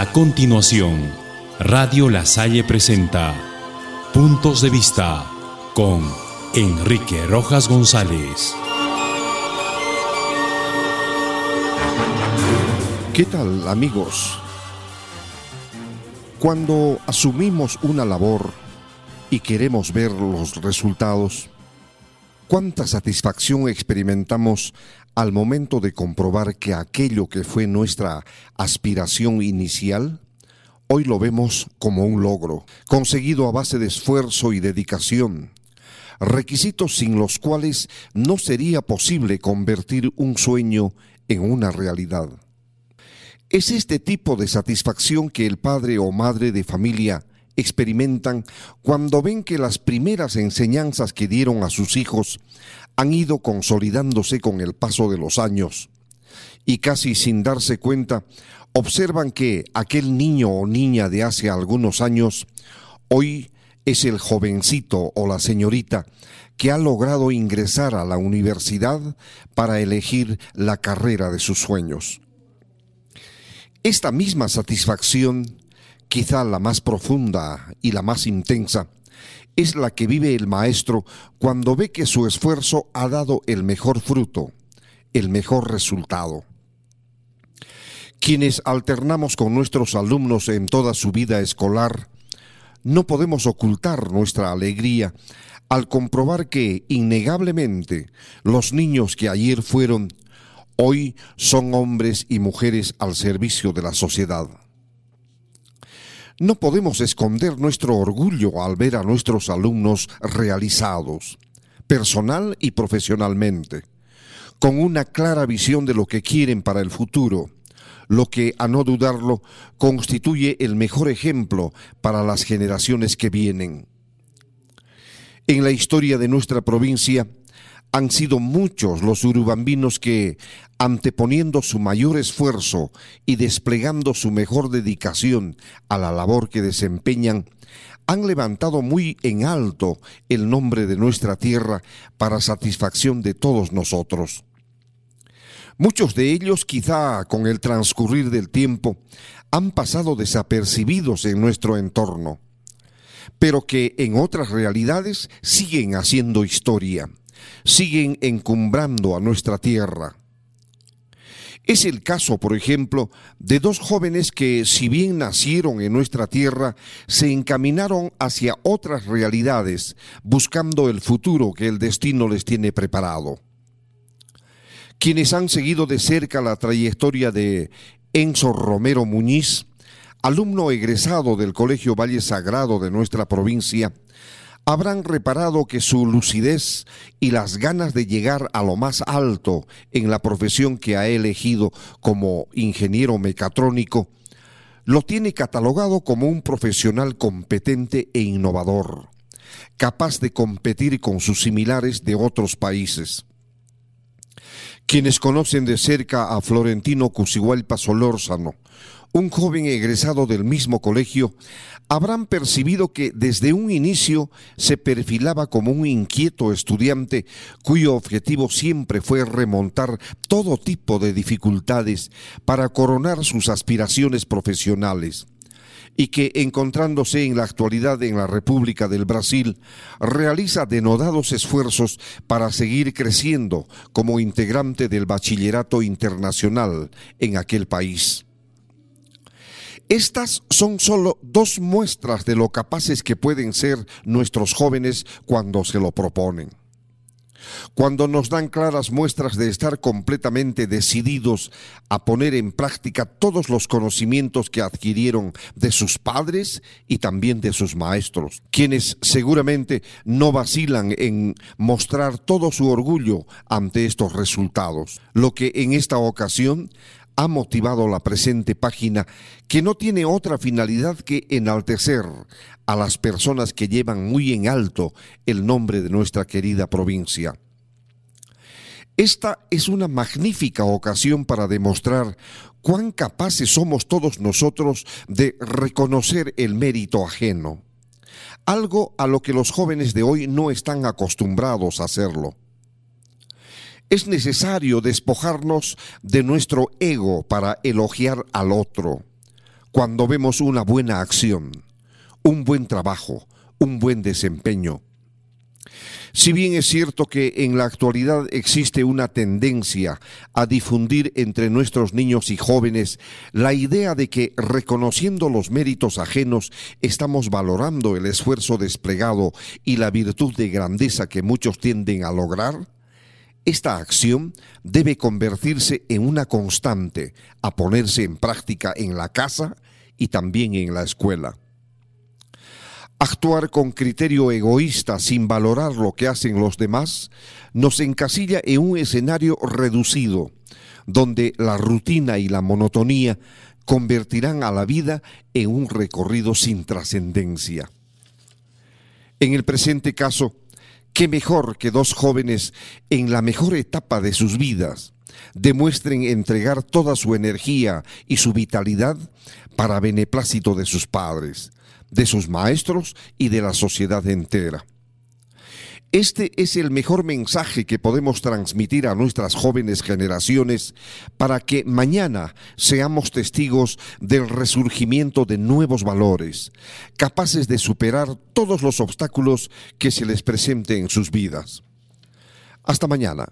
A continuación, Radio La Salle presenta Puntos de Vista con Enrique Rojas González. ¿Qué tal amigos? Cuando asumimos una labor y queremos ver los resultados, ¿cuánta satisfacción experimentamos al momento de comprobar que aquello que fue nuestra aspiración inicial, hoy lo vemos como un logro, conseguido a base de esfuerzo y dedicación, requisitos sin los cuales no sería posible convertir un sueño en una realidad. Es este tipo de satisfacción que el padre o madre de familia experimentan cuando ven que las primeras enseñanzas que dieron a sus hijos han ido consolidándose con el paso de los años y casi sin darse cuenta observan que aquel niño o niña de hace algunos años hoy es el jovencito o la señorita que ha logrado ingresar a la universidad para elegir la carrera de sus sueños. Esta misma satisfacción, quizá la más profunda y la más intensa, es la que vive el maestro cuando ve que su esfuerzo ha dado el mejor fruto, el mejor resultado. Quienes alternamos con nuestros alumnos en toda su vida escolar, no podemos ocultar nuestra alegría al comprobar que, innegablemente, los niños que ayer fueron, hoy son hombres y mujeres al servicio de la sociedad. No podemos esconder nuestro orgullo al ver a nuestros alumnos realizados, personal y profesionalmente, con una clara visión de lo que quieren para el futuro, lo que, a no dudarlo, constituye el mejor ejemplo para las generaciones que vienen. En la historia de nuestra provincia, han sido muchos los urubambinos que, anteponiendo su mayor esfuerzo y desplegando su mejor dedicación a la labor que desempeñan, han levantado muy en alto el nombre de nuestra tierra para satisfacción de todos nosotros. Muchos de ellos, quizá con el transcurrir del tiempo, han pasado desapercibidos en nuestro entorno, pero que en otras realidades siguen haciendo historia siguen encumbrando a nuestra tierra. Es el caso, por ejemplo, de dos jóvenes que, si bien nacieron en nuestra tierra, se encaminaron hacia otras realidades, buscando el futuro que el destino les tiene preparado. Quienes han seguido de cerca la trayectoria de Enzo Romero Muñiz, alumno egresado del Colegio Valle Sagrado de nuestra provincia, habrán reparado que su lucidez y las ganas de llegar a lo más alto en la profesión que ha elegido como ingeniero mecatrónico, lo tiene catalogado como un profesional competente e innovador, capaz de competir con sus similares de otros países. Quienes conocen de cerca a Florentino Cusigüelpa Solórzano, un joven egresado del mismo colegio, habrán percibido que desde un inicio se perfilaba como un inquieto estudiante cuyo objetivo siempre fue remontar todo tipo de dificultades para coronar sus aspiraciones profesionales y que, encontrándose en la actualidad en la República del Brasil, realiza denodados esfuerzos para seguir creciendo como integrante del bachillerato internacional en aquel país. Estas son solo dos muestras de lo capaces que pueden ser nuestros jóvenes cuando se lo proponen. Cuando nos dan claras muestras de estar completamente decididos a poner en práctica todos los conocimientos que adquirieron de sus padres y también de sus maestros, quienes seguramente no vacilan en mostrar todo su orgullo ante estos resultados, lo que en esta ocasión ha motivado la presente página que no tiene otra finalidad que enaltecer a las personas que llevan muy en alto el nombre de nuestra querida provincia. Esta es una magnífica ocasión para demostrar cuán capaces somos todos nosotros de reconocer el mérito ajeno, algo a lo que los jóvenes de hoy no están acostumbrados a hacerlo es necesario despojarnos de nuestro ego para elogiar al otro, cuando vemos una buena acción, un buen trabajo, un buen desempeño. Si bien es cierto que en la actualidad existe una tendencia a difundir entre nuestros niños y jóvenes la idea de que reconociendo los méritos ajenos estamos valorando el esfuerzo desplegado y la virtud de grandeza que muchos tienden a lograr, esta acción debe convertirse en una constante a ponerse en práctica en la casa y también en la escuela. Actuar con criterio egoísta sin valorar lo que hacen los demás nos encasilla en un escenario reducido, donde la rutina y la monotonía convertirán a la vida en un recorrido sin trascendencia. En el presente caso, qué mejor que dos jóvenes en la mejor etapa de sus vidas demuestren entregar toda su energía y su vitalidad para beneplácito de sus padres, de sus maestros y de la sociedad entera. Este es el mejor mensaje que podemos transmitir a nuestras jóvenes generaciones para que mañana seamos testigos del resurgimiento de nuevos valores, capaces de superar todos los obstáculos que se les presenten en sus vidas. Hasta mañana.